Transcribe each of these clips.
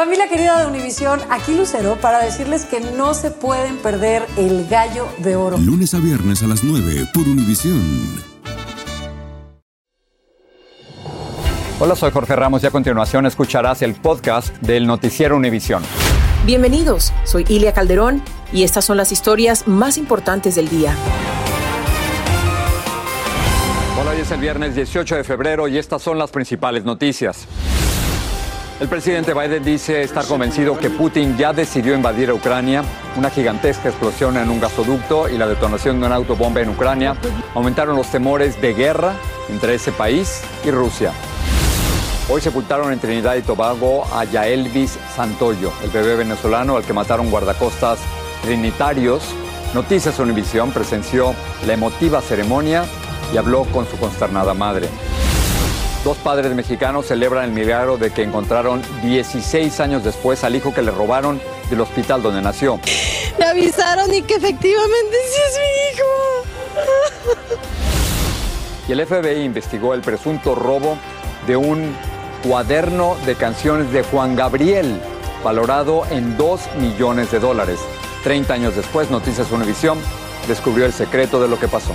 Familia querida de Univisión, aquí Lucero para decirles que no se pueden perder el gallo de oro. Lunes a viernes a las 9 por Univisión. Hola, soy Jorge Ramos y a continuación escucharás el podcast del noticiero Univisión. Bienvenidos, soy Ilia Calderón y estas son las historias más importantes del día. Hola, hoy es el viernes 18 de febrero y estas son las principales noticias. El presidente Biden dice estar convencido que Putin ya decidió invadir a Ucrania. Una gigantesca explosión en un gasoducto y la detonación de una autobomba en Ucrania aumentaron los temores de guerra entre ese país y Rusia. Hoy sepultaron en Trinidad y Tobago a Yaelvis Santoyo, el bebé venezolano al que mataron guardacostas trinitarios. Noticias Univisión presenció la emotiva ceremonia y habló con su consternada madre. Dos padres mexicanos celebran el milagro de que encontraron 16 años después al hijo que le robaron del hospital donde nació. Me avisaron y que efectivamente sí es mi hijo. Y el FBI investigó el presunto robo de un cuaderno de canciones de Juan Gabriel, valorado en 2 millones de dólares. 30 años después, Noticias Univisión descubrió el secreto de lo que pasó.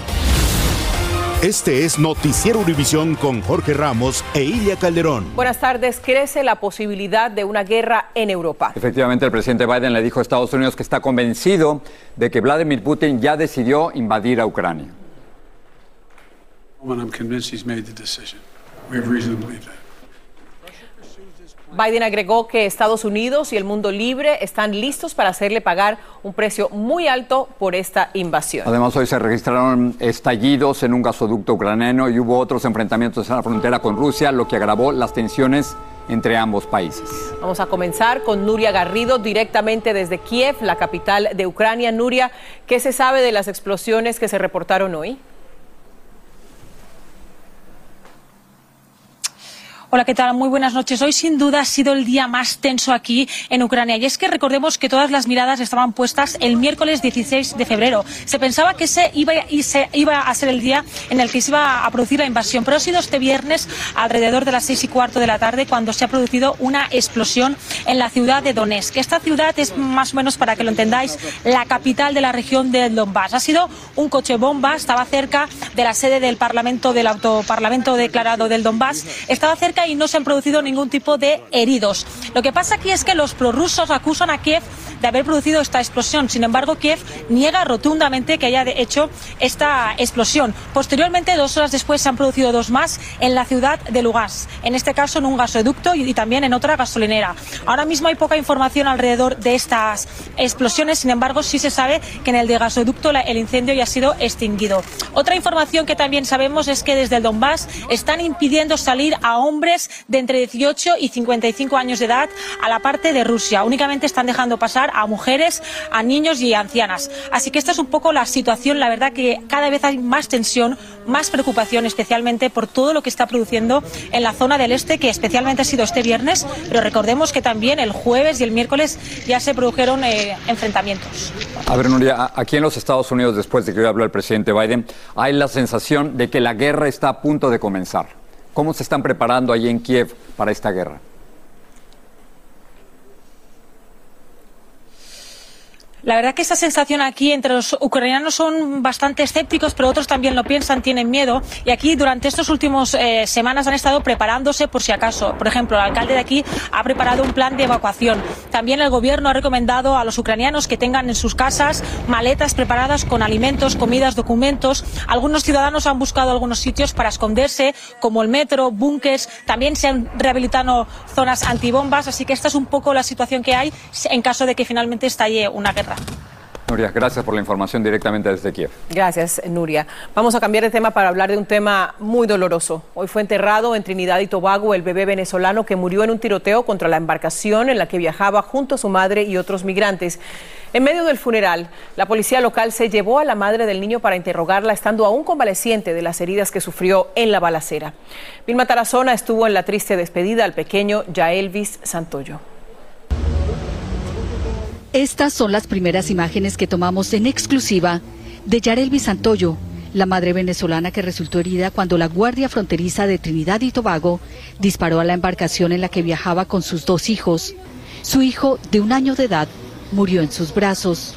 Este es Noticiero Univisión con Jorge Ramos e Ilia Calderón. Buenas tardes. Crece la posibilidad de una guerra en Europa. Efectivamente, el presidente Biden le dijo a Estados Unidos que está convencido de que Vladimir Putin ya decidió invadir a Ucrania. I'm convinced he's made the decision. We have reason to believe that. Biden agregó que Estados Unidos y el mundo libre están listos para hacerle pagar un precio muy alto por esta invasión. Además, hoy se registraron estallidos en un gasoducto ucraniano y hubo otros enfrentamientos en la frontera con Rusia, lo que agravó las tensiones entre ambos países. Vamos a comenzar con Nuria Garrido directamente desde Kiev, la capital de Ucrania. Nuria, ¿qué se sabe de las explosiones que se reportaron hoy? Hola, ¿qué tal? Muy buenas noches. Hoy sin duda ha sido el día más tenso aquí en Ucrania. Y es que recordemos que todas las miradas estaban puestas el miércoles 16 de febrero. Se pensaba que ese iba, se iba a ser el día en el que se iba a producir la invasión. Pero ha sido este viernes, alrededor de las seis y cuarto de la tarde, cuando se ha producido una explosión en la ciudad de Donetsk. Esta ciudad es más o menos, para que lo entendáis, la capital de la región del Donbass. Ha sido un coche bomba, estaba cerca de la sede del Parlamento, del autoparlamento declarado del Donbass. Estaba cerca y no se han producido ningún tipo de heridos. Lo que pasa aquí es que los prorrusos acusan a Kiev de haber producido esta explosión. Sin embargo, Kiev niega rotundamente que haya hecho esta explosión. Posteriormente, dos horas después, se han producido dos más en la ciudad de Lugansk, en este caso en un gasoducto y también en otra gasolinera. Ahora mismo hay poca información alrededor de estas explosiones, sin embargo, sí se sabe que en el gasoducto el incendio ya ha sido extinguido. Otra información que también sabemos es que desde el Donbass están impidiendo salir a hombres de entre 18 y 55 años de edad a la parte de Rusia. Únicamente están dejando pasar a mujeres, a niños y ancianas. Así que esta es un poco la situación. La verdad que cada vez hay más tensión, más preocupación, especialmente por todo lo que está produciendo en la zona del este, que especialmente ha sido este viernes. Pero recordemos que también el jueves y el miércoles ya se produjeron eh, enfrentamientos. A ver, Nuria, aquí en los Estados Unidos, después de que hoy habló el presidente Biden, hay la sensación de que la guerra está a punto de comenzar. ¿Cómo se están preparando allí en Kiev para esta guerra? La verdad que esa sensación aquí entre los ucranianos son bastante escépticos, pero otros también lo piensan, tienen miedo. Y aquí durante estas últimas eh, semanas han estado preparándose por si acaso. Por ejemplo, el alcalde de aquí ha preparado un plan de evacuación. También el gobierno ha recomendado a los ucranianos que tengan en sus casas maletas preparadas con alimentos, comidas, documentos. Algunos ciudadanos han buscado algunos sitios para esconderse, como el metro, búnkers. También se han rehabilitado zonas antibombas. Así que esta es un poco la situación que hay en caso de que finalmente estalle una guerra. Nuria, gracias por la información directamente desde Kiev. Gracias, Nuria. Vamos a cambiar de tema para hablar de un tema muy doloroso. Hoy fue enterrado en Trinidad y Tobago el bebé venezolano que murió en un tiroteo contra la embarcación en la que viajaba junto a su madre y otros migrantes. En medio del funeral, la policía local se llevó a la madre del niño para interrogarla, estando aún convaleciente de las heridas que sufrió en la balacera. Vilma Tarazona estuvo en la triste despedida al pequeño Yaelvis Santoyo. Estas son las primeras imágenes que tomamos en exclusiva de Yarelvi Santoyo, la madre venezolana que resultó herida cuando la Guardia Fronteriza de Trinidad y Tobago disparó a la embarcación en la que viajaba con sus dos hijos. Su hijo, de un año de edad, murió en sus brazos.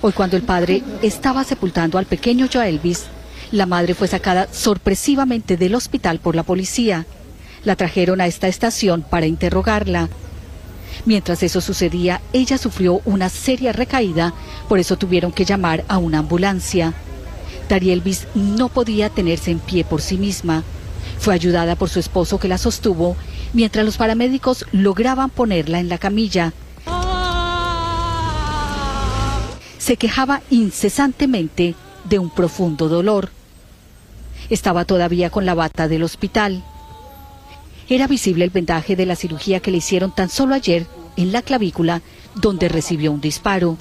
Hoy cuando el padre estaba sepultando al pequeño Elvis, la madre fue sacada sorpresivamente del hospital por la policía. La trajeron a esta estación para interrogarla. Mientras eso sucedía, ella sufrió una seria recaída, por eso tuvieron que llamar a una ambulancia. Darielvis no podía tenerse en pie por sí misma. Fue ayudada por su esposo que la sostuvo, mientras los paramédicos lograban ponerla en la camilla. Se quejaba incesantemente de un profundo dolor. Estaba todavía con la bata del hospital. Era visible el vendaje de la cirugía que le hicieron tan solo ayer en la clavícula, donde recibió un disparo.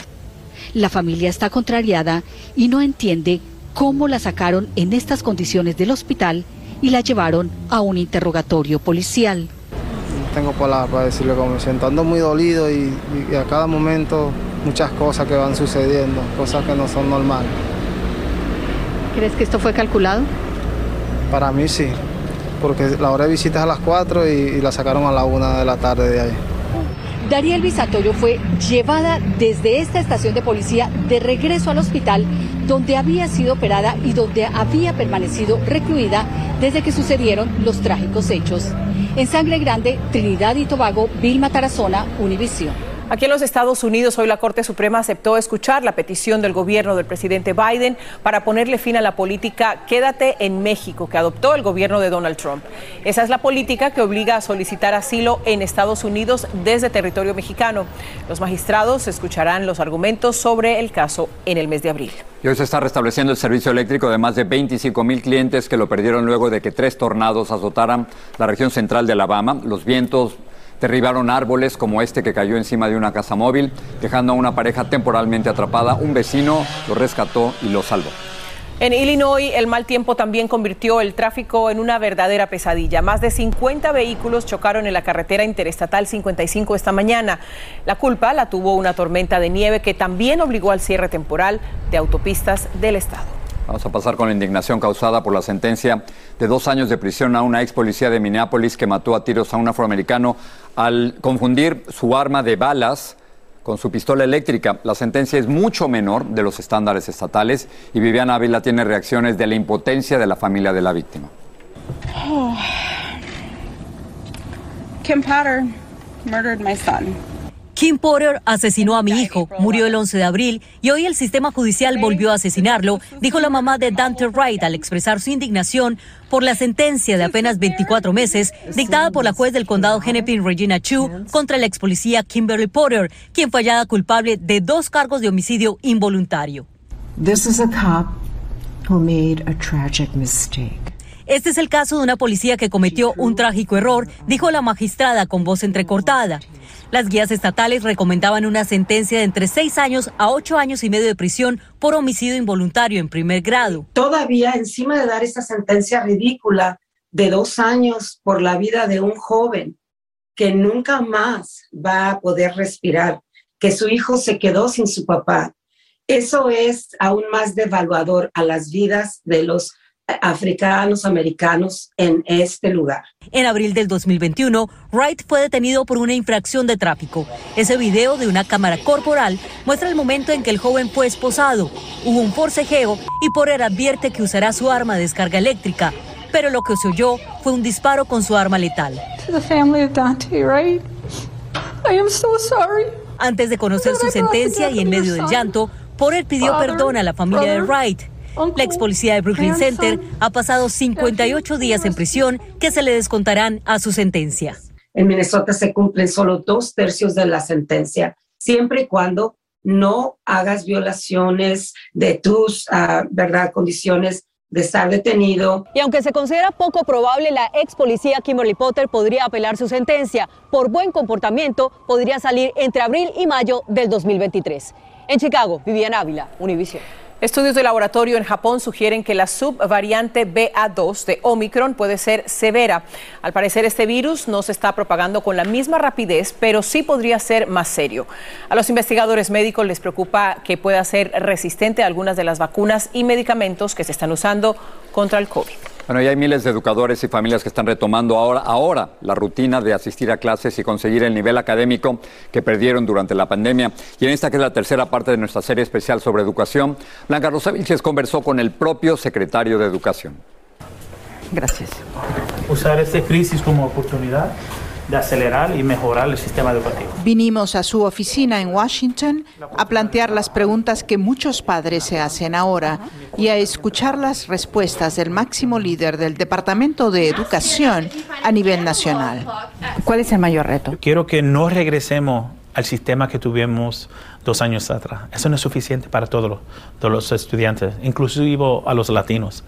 La familia está contrariada y no entiende cómo la sacaron en estas condiciones del hospital y la llevaron a un interrogatorio policial. No tengo palabras para decirle cómo me siento. Ando muy dolido y, y a cada momento muchas cosas que van sucediendo, cosas que no son normales. ¿Crees que esto fue calculado? Para mí sí, porque la hora de visita es a las 4 y, la sacaron a la 1 de la tarde de ahí. Dariel Bisatoyo fue llevada desde esta estación de policía de regreso al hospital donde había sido operada y donde había permanecido recluida desde que sucedieron los trágicos hechos. En Sangre Grande, Trinidad y Tobago, Vilma Tarazona, Univisión. Aquí en los Estados Unidos, hoy la Corte Suprema aceptó escuchar la petición del gobierno del presidente Biden para ponerle fin a la política Quédate en México que adoptó el gobierno de Donald Trump. Esa es la política que obliga a solicitar asilo en Estados Unidos desde territorio mexicano. Los magistrados escucharán los argumentos sobre el caso en el mes de abril. Y hoy se está restableciendo el servicio eléctrico de más de 25 mil clientes que lo perdieron luego de que tres tornados azotaran la región central de Alabama. Los vientos Derribaron árboles como este que cayó encima de una casa móvil, dejando a una pareja temporalmente atrapada. Un vecino lo rescató y lo salvó. En Illinois, el mal tiempo también convirtió el tráfico en una verdadera pesadilla. Más de 50 vehículos chocaron en la carretera interestatal 55 esta mañana. La culpa la tuvo una tormenta de nieve que también obligó al cierre temporal de autopistas del estado. Vamos a pasar con la indignación causada por la sentencia de dos años de prisión a una ex policía de Minneapolis que mató a tiros a un afroamericano al confundir su arma de balas con su pistola eléctrica. La sentencia es mucho menor de los estándares estatales y Viviana Ávila tiene reacciones de la impotencia de la familia de la víctima. Kim Potter murdered my son. Kim Porter asesinó a mi hijo, murió el 11 de abril y hoy el sistema judicial volvió a asesinarlo, dijo la mamá de Dante Wright al expresar su indignación por la sentencia de apenas 24 meses dictada por la juez del condado Hennepin Regina Chu contra la ex policía Kimberly Porter, quien fue hallada culpable de dos cargos de homicidio involuntario. This is a cop who made a tragic mistake. Este es el caso de una policía que cometió un trágico error, dijo la magistrada con voz entrecortada. Las guías estatales recomendaban una sentencia de entre seis años a ocho años y medio de prisión por homicidio involuntario en primer grado. Todavía encima de dar esa sentencia ridícula de dos años por la vida de un joven que nunca más va a poder respirar, que su hijo se quedó sin su papá, eso es aún más devaluador a las vidas de los africanos americanos en este lugar. En abril del 2021, Wright fue detenido por una infracción de tráfico. Ese video de una cámara corporal muestra el momento en que el joven fue esposado. Hubo un forcejeo y Porter advierte que usará su arma de descarga eléctrica, pero lo que se oyó fue un disparo con su arma letal. Antes de conocer su sentencia y en medio del llanto, Porter pidió perdón a la familia de Wright. La ex policía de Brooklyn Center ha pasado 58 días en prisión que se le descontarán a su sentencia. En Minnesota se cumplen solo dos tercios de la sentencia, siempre y cuando no hagas violaciones de tus ah, ¿verdad? condiciones de estar detenido. Y aunque se considera poco probable, la ex policía Kimberly Potter podría apelar su sentencia. Por buen comportamiento, podría salir entre abril y mayo del 2023. En Chicago, Viviana Ávila, Univision. Estudios de laboratorio en Japón sugieren que la subvariante BA2 de Omicron puede ser severa. Al parecer este virus no se está propagando con la misma rapidez, pero sí podría ser más serio. A los investigadores médicos les preocupa que pueda ser resistente a algunas de las vacunas y medicamentos que se están usando contra el COVID. Bueno, y hay miles de educadores y familias que están retomando ahora, ahora la rutina de asistir a clases y conseguir el nivel académico que perdieron durante la pandemia. Y en esta que es la tercera parte de nuestra serie especial sobre educación, Blanca Rosa Vilches conversó con el propio secretario de Educación. Gracias. Usar esta crisis como oportunidad de acelerar y mejorar el sistema educativo. Vinimos a su oficina en Washington a plantear las preguntas que muchos padres se hacen ahora y a escuchar las respuestas del máximo líder del Departamento de Educación a nivel nacional. ¿Cuál es el mayor reto? Quiero que no regresemos al sistema que tuvimos dos años atrás. Eso no es suficiente para todos los, todos los estudiantes, inclusive a los latinos.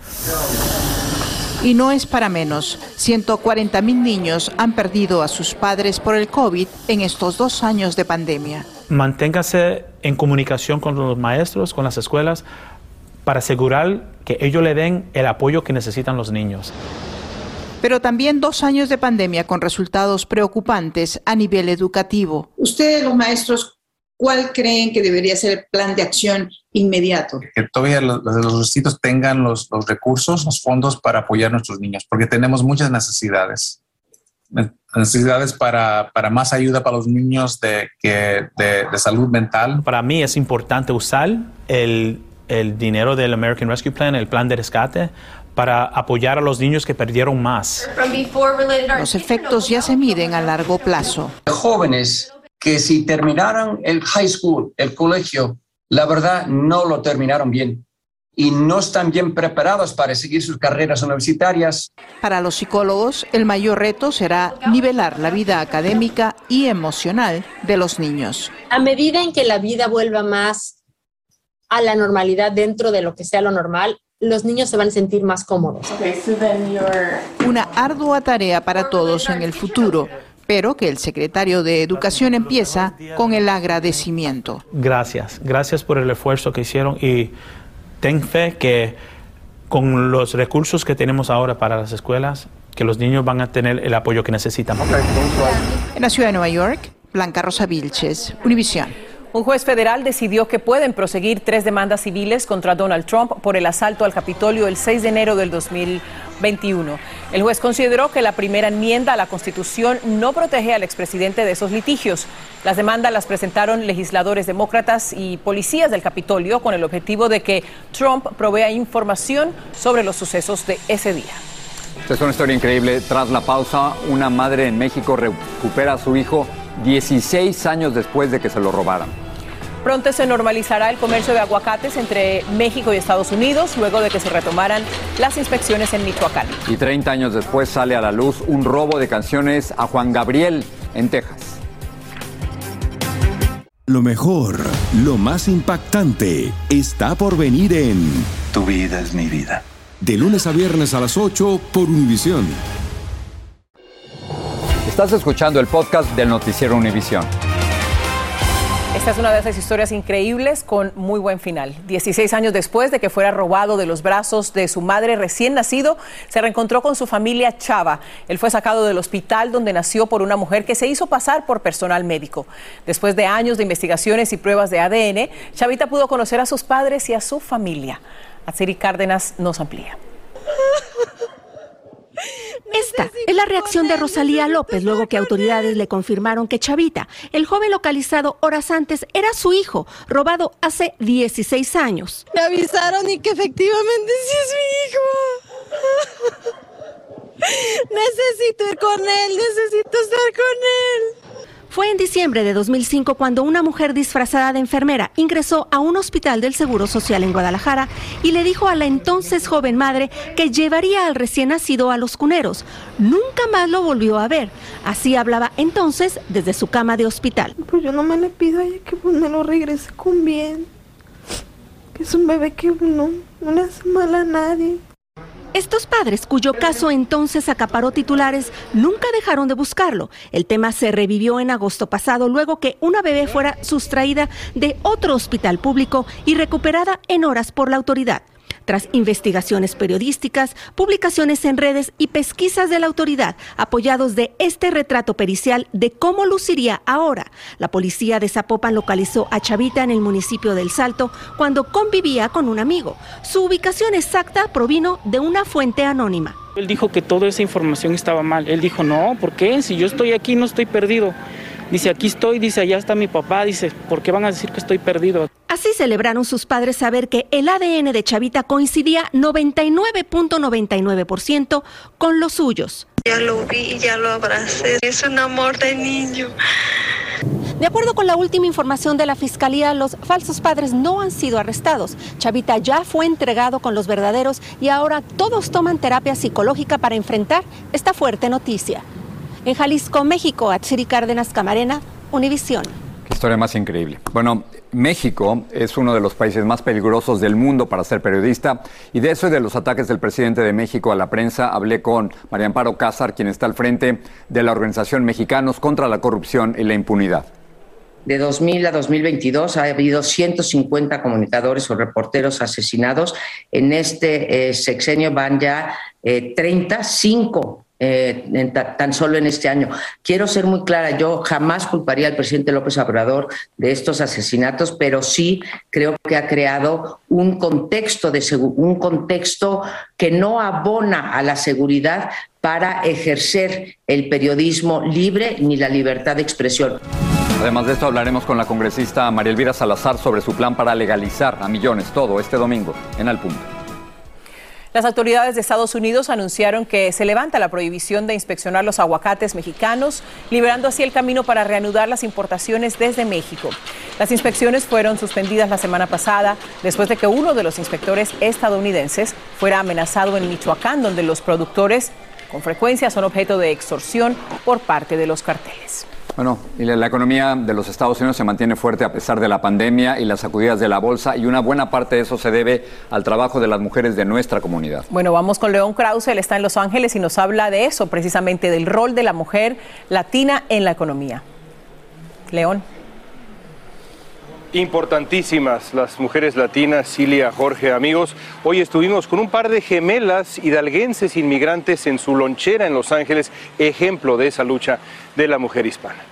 Y no es para menos. 140 mil niños han perdido a sus padres por el COVID en estos dos años de pandemia. Manténgase en comunicación con los maestros, con las escuelas, para asegurar que ellos le den el apoyo que necesitan los niños. Pero también dos años de pandemia con resultados preocupantes a nivel educativo. Ustedes, los maestros, ¿cuál creen que debería ser el plan de acción inmediato? Que todavía los, los distritos tengan los, los, recursos, los fondos para apoyar a nuestros niños, porque tenemos muchas necesidades. Necesidades para, para más ayuda para los niños de, que, de, de, salud mental. Para mí es importante usar el, el dinero del American Rescue Plan, el plan de rescate, para apoyar a los niños que perdieron más. Los efectos ya se miden a largo plazo. Jóvenes que si terminaran el high school, el colegio, la verdad no lo terminaron bien y no están bien preparados para seguir sus carreras universitarias. Para los psicólogos, el mayor reto será nivelar la vida académica y emocional de los niños. A medida en que la vida vuelva más a la normalidad dentro de lo que sea lo normal, los niños se van a sentir más cómodos. Una ardua tarea para todos en el futuro pero que el secretario de Educación empieza con el agradecimiento. Gracias, gracias por el esfuerzo que hicieron y ten fe que con los recursos que tenemos ahora para las escuelas, que los niños van a tener el apoyo que necesitan. En la ciudad de Nueva York, Blanca Rosa Vilches, Univisión. Un juez federal decidió que pueden proseguir tres demandas civiles contra Donald Trump por el asalto al Capitolio el 6 de enero del 2021. El juez consideró que la primera enmienda a la Constitución no protege al expresidente de esos litigios. Las demandas las presentaron legisladores demócratas y policías del Capitolio con el objetivo de que Trump provea información sobre los sucesos de ese día. Esta es una historia increíble. Tras la pausa, una madre en México recupera a su hijo 16 años después de que se lo robaran. Pronto se normalizará el comercio de aguacates entre México y Estados Unidos luego de que se retomaran las inspecciones en Michoacán. Y 30 años después sale a la luz un robo de canciones a Juan Gabriel en Texas. Lo mejor, lo más impactante, está por venir en Tu vida es mi vida. De lunes a viernes a las 8 por Univisión. Estás escuchando el podcast del Noticiero Univisión. Esta es una de esas historias increíbles con muy buen final. 16 años después de que fuera robado de los brazos de su madre recién nacido, se reencontró con su familia Chava. Él fue sacado del hospital donde nació por una mujer que se hizo pasar por personal médico. Después de años de investigaciones y pruebas de ADN, Chavita pudo conocer a sus padres y a su familia. Atsiri Cárdenas nos amplía. Esta es la reacción de Rosalía López luego que autoridades le confirmaron que Chavita, el joven localizado horas antes, era su hijo, robado hace 16 años. Me avisaron y que efectivamente sí es mi hijo. necesito ir con él, necesito estar con él. Fue en diciembre de 2005 cuando una mujer disfrazada de enfermera ingresó a un hospital del Seguro Social en Guadalajara y le dijo a la entonces joven madre que llevaría al recién nacido a los cuneros. Nunca más lo volvió a ver. Así hablaba entonces desde su cama de hospital. Pues yo no me le pido a ella que pues me lo regrese con bien. Que es un bebé que no, no le hace mal a nadie. Estos padres, cuyo caso entonces acaparó titulares, nunca dejaron de buscarlo. El tema se revivió en agosto pasado, luego que una bebé fuera sustraída de otro hospital público y recuperada en horas por la autoridad. Tras investigaciones periodísticas, publicaciones en redes y pesquisas de la autoridad apoyados de este retrato pericial de cómo luciría ahora, la policía de Zapopan localizó a Chavita en el municipio del Salto cuando convivía con un amigo. Su ubicación exacta provino de una fuente anónima. Él dijo que toda esa información estaba mal. Él dijo, no, ¿por qué? Si yo estoy aquí no estoy perdido. Dice, aquí estoy, dice, allá está mi papá, dice, ¿por qué van a decir que estoy perdido? Así celebraron sus padres saber que el ADN de Chavita coincidía 99.99% con los suyos. Ya lo vi, ya lo abracé. Es un amor de niño. De acuerdo con la última información de la Fiscalía, los falsos padres no han sido arrestados. Chavita ya fue entregado con los verdaderos y ahora todos toman terapia psicológica para enfrentar esta fuerte noticia. En Jalisco, México, Atsiri Cárdenas Camarena, Univisión. Historia más increíble. Bueno, México es uno de los países más peligrosos del mundo para ser periodista y de eso y de los ataques del presidente de México a la prensa hablé con María Amparo Cázar, quien está al frente de la organización Mexicanos contra la Corrupción y la Impunidad. De 2000 a 2022 ha habido 150 comunicadores o reporteros asesinados. En este eh, sexenio van ya eh, 35 eh, en ta- tan solo en este año. Quiero ser muy clara, yo jamás culparía al presidente López Obrador de estos asesinatos, pero sí creo que ha creado un contexto, de un contexto que no abona a la seguridad para ejercer el periodismo libre ni la libertad de expresión. Además de esto hablaremos con la congresista María Elvira Salazar sobre su plan para legalizar a millones todo este domingo en Al Punto. Las autoridades de Estados Unidos anunciaron que se levanta la prohibición de inspeccionar los aguacates mexicanos, liberando así el camino para reanudar las importaciones desde México. Las inspecciones fueron suspendidas la semana pasada después de que uno de los inspectores estadounidenses fuera amenazado en Michoacán, donde los productores con frecuencia son objeto de extorsión por parte de los carteles. Bueno, y la, la economía de los Estados Unidos se mantiene fuerte a pesar de la pandemia y las sacudidas de la bolsa y una buena parte de eso se debe al trabajo de las mujeres de nuestra comunidad. Bueno, vamos con León Krause, él está en Los Ángeles y nos habla de eso, precisamente del rol de la mujer latina en la economía. León. Importantísimas las mujeres latinas, Cilia, Jorge, amigos. Hoy estuvimos con un par de gemelas hidalguenses inmigrantes en su lonchera en Los Ángeles, ejemplo de esa lucha de la mujer hispana.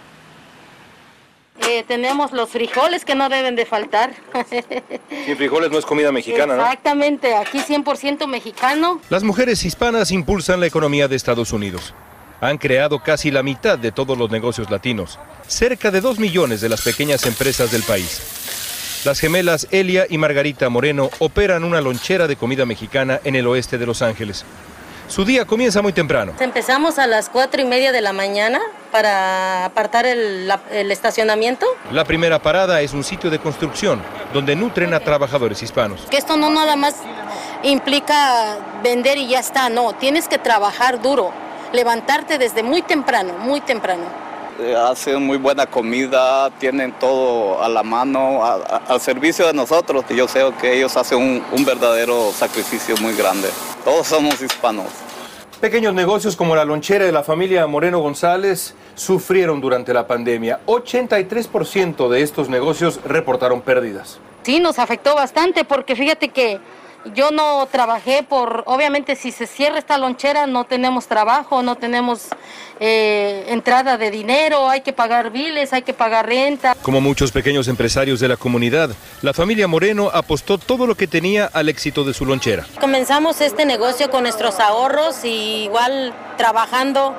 Eh, tenemos los frijoles que no deben de faltar. Sin frijoles no es comida mexicana, ¿no? Exactamente, aquí 100% mexicano. Las mujeres hispanas impulsan la economía de Estados Unidos. Han creado casi la mitad de todos los negocios latinos, cerca de dos millones de las pequeñas empresas del país. Las gemelas Elia y Margarita Moreno operan una lonchera de comida mexicana en el oeste de Los Ángeles. Su día comienza muy temprano. Empezamos a las cuatro y media de la mañana para apartar el, la- el estacionamiento. La primera parada es un sitio de construcción donde nutren a trabajadores hispanos. Que esto no nada más implica vender y ya está, no, tienes que trabajar duro, levantarte desde muy temprano, muy temprano. Eh, hacen muy buena comida, tienen todo a la mano, a- a- al servicio de nosotros. Yo sé que ellos hacen un, un verdadero sacrificio muy grande. Todos somos hispanos. Pequeños negocios como la lonchera de la familia Moreno González sufrieron durante la pandemia. 83% de estos negocios reportaron pérdidas. Sí, nos afectó bastante porque fíjate que yo no trabajé por, obviamente si se cierra esta lonchera no tenemos trabajo, no tenemos eh, entrada de dinero, hay que pagar biles, hay que pagar renta. Como muchos pequeños empresarios de la comunidad, la familia Moreno apostó todo lo que tenía al éxito de su lonchera. Comenzamos este negocio con nuestros ahorros y igual trabajando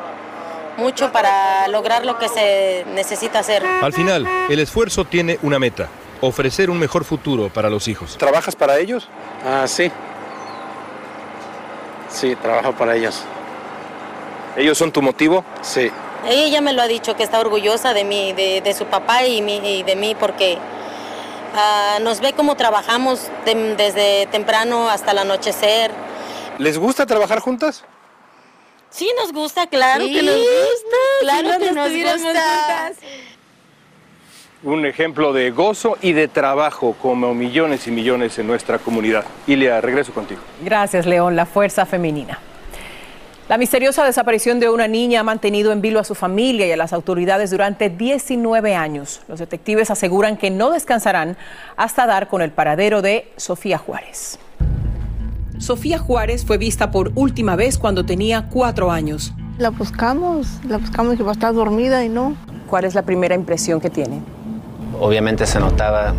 mucho para lograr lo que se necesita hacer. Al final, el esfuerzo tiene una meta, ofrecer un mejor futuro para los hijos. ¿Trabajas para ellos? Ah, sí. Sí, trabajo para ellos. ¿Ellos son tu motivo? Sí. Ella ya me lo ha dicho que está orgullosa de mí, de, de su papá y, mi- y de mí porque ah, nos ve cómo trabajamos de- desde temprano hasta el anochecer. ¿Les gusta trabajar juntas? Sí nos gusta, claro que nos gusta. Claro que nos gusta. Un ejemplo de gozo y de trabajo como millones y millones en nuestra comunidad. Ilia, regreso contigo. Gracias, León, la fuerza femenina. La misteriosa desaparición de una niña ha mantenido en vilo a su familia y a las autoridades durante 19 años. Los detectives aseguran que no descansarán hasta dar con el paradero de Sofía Juárez. Sofía Juárez fue vista por última vez cuando tenía cuatro años. La buscamos, la buscamos que va a estar dormida y no. ¿Cuál es la primera impresión que tiene? Obviamente se notaba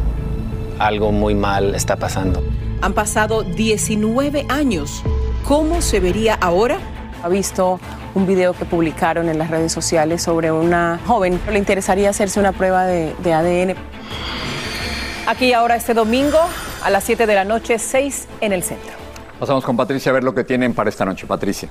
algo muy mal está pasando. Han pasado 19 años. ¿Cómo se vería ahora? Ha visto un video que publicaron en las redes sociales sobre una joven. Le interesaría hacerse una prueba de, de ADN. Aquí ahora este domingo a las 7 de la noche, 6 en el centro. Pasamos con Patricia a ver lo que tienen para esta noche. Patricia.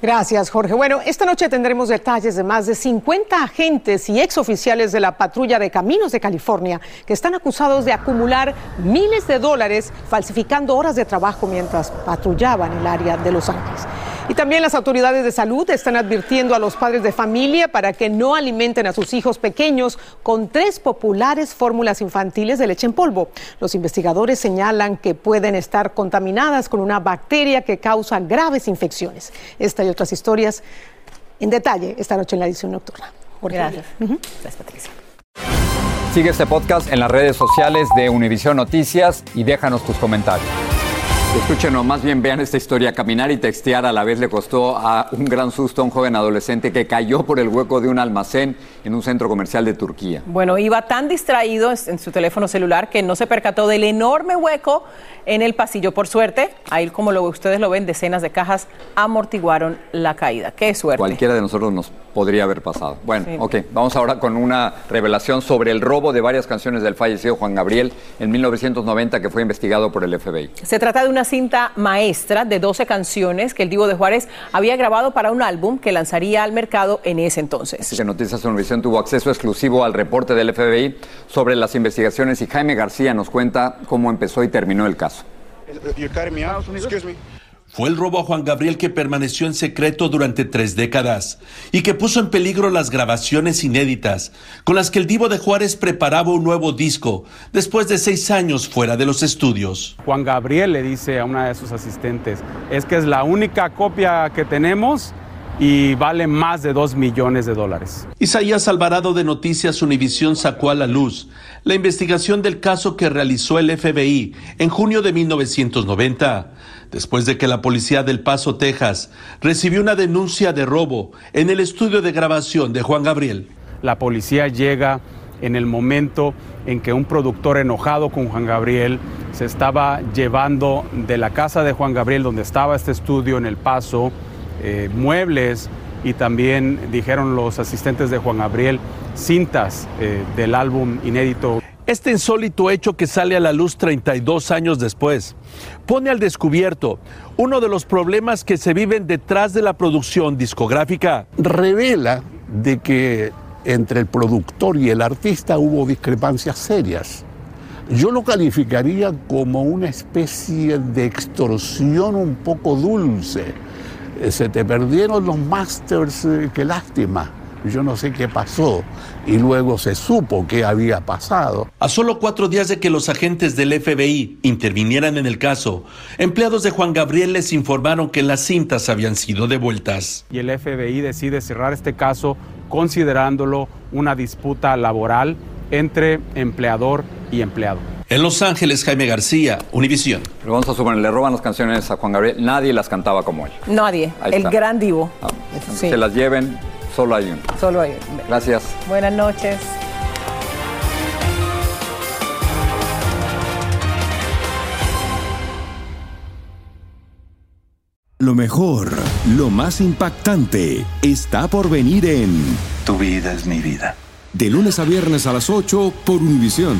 Gracias, Jorge. Bueno, esta noche tendremos detalles de más de 50 agentes y exoficiales de la patrulla de caminos de California que están acusados de acumular miles de dólares falsificando horas de trabajo mientras patrullaban el área de Los Ángeles. Y también las autoridades de salud están advirtiendo a los padres de familia para que no alimenten a sus hijos pequeños con tres populares fórmulas infantiles de leche en polvo. Los investigadores señalan que pueden estar contaminadas con una bacteria que causa graves infecciones. Esta y otras historias en detalle esta noche en la edición nocturna. Gracias. Gracias, Patricia. Sigue este podcast en las redes sociales de Univision Noticias y déjanos tus comentarios. Escuchen o más bien vean esta historia. Caminar y textear a la vez le costó a un gran susto a un joven adolescente que cayó por el hueco de un almacén en un centro comercial de Turquía. Bueno, iba tan distraído en su teléfono celular que no se percató del enorme hueco en el pasillo. Por suerte, ahí como lo, ustedes lo ven, decenas de cajas amortiguaron la caída. Qué suerte. Cualquiera de nosotros nos podría haber pasado. Bueno, sí. ok, vamos ahora con una revelación sobre el robo de varias canciones del fallecido Juan Gabriel en 1990 que fue investigado por el FBI. Se trata de una cinta maestra de 12 canciones que el Divo de Juárez había grabado para un álbum que lanzaría al mercado en ese entonces. Así que Noticias Univisión tuvo acceso exclusivo al reporte del FBI sobre las investigaciones y Jaime García nos cuenta cómo empezó y terminó el caso. Fue el robo a Juan Gabriel que permaneció en secreto durante tres décadas y que puso en peligro las grabaciones inéditas con las que el Divo de Juárez preparaba un nuevo disco después de seis años fuera de los estudios. Juan Gabriel le dice a una de sus asistentes, es que es la única copia que tenemos y vale más de dos millones de dólares. Isaías Alvarado de Noticias Univisión sacó a la luz la investigación del caso que realizó el FBI en junio de 1990, después de que la policía del Paso, Texas, recibió una denuncia de robo en el estudio de grabación de Juan Gabriel. La policía llega en el momento en que un productor enojado con Juan Gabriel se estaba llevando de la casa de Juan Gabriel, donde estaba este estudio en El Paso, eh, muebles y también dijeron los asistentes de Juan Gabriel cintas eh, del álbum inédito. Este insólito hecho que sale a la luz 32 años después pone al descubierto uno de los problemas que se viven detrás de la producción discográfica. Revela de que entre el productor y el artista hubo discrepancias serias. Yo lo calificaría como una especie de extorsión un poco dulce se te perdieron los masters, qué lástima. Yo no sé qué pasó. Y luego se supo qué había pasado. A solo cuatro días de que los agentes del FBI intervinieran en el caso, empleados de Juan Gabriel les informaron que las cintas habían sido devueltas. Y el FBI decide cerrar este caso considerándolo una disputa laboral entre empleador y empleado. En Los Ángeles, Jaime García, Univisión. Pero vamos a suponer, le roban las canciones a Juan Gabriel. Nadie las cantaba como él. Nadie. Ahí el está. gran divo. Ah, Se las lleven, solo hay uno. Solo hay uno. Gracias. Buenas noches. Lo mejor, lo más impactante, está por venir en Tu vida es mi vida. De lunes a viernes a las 8 por Univisión.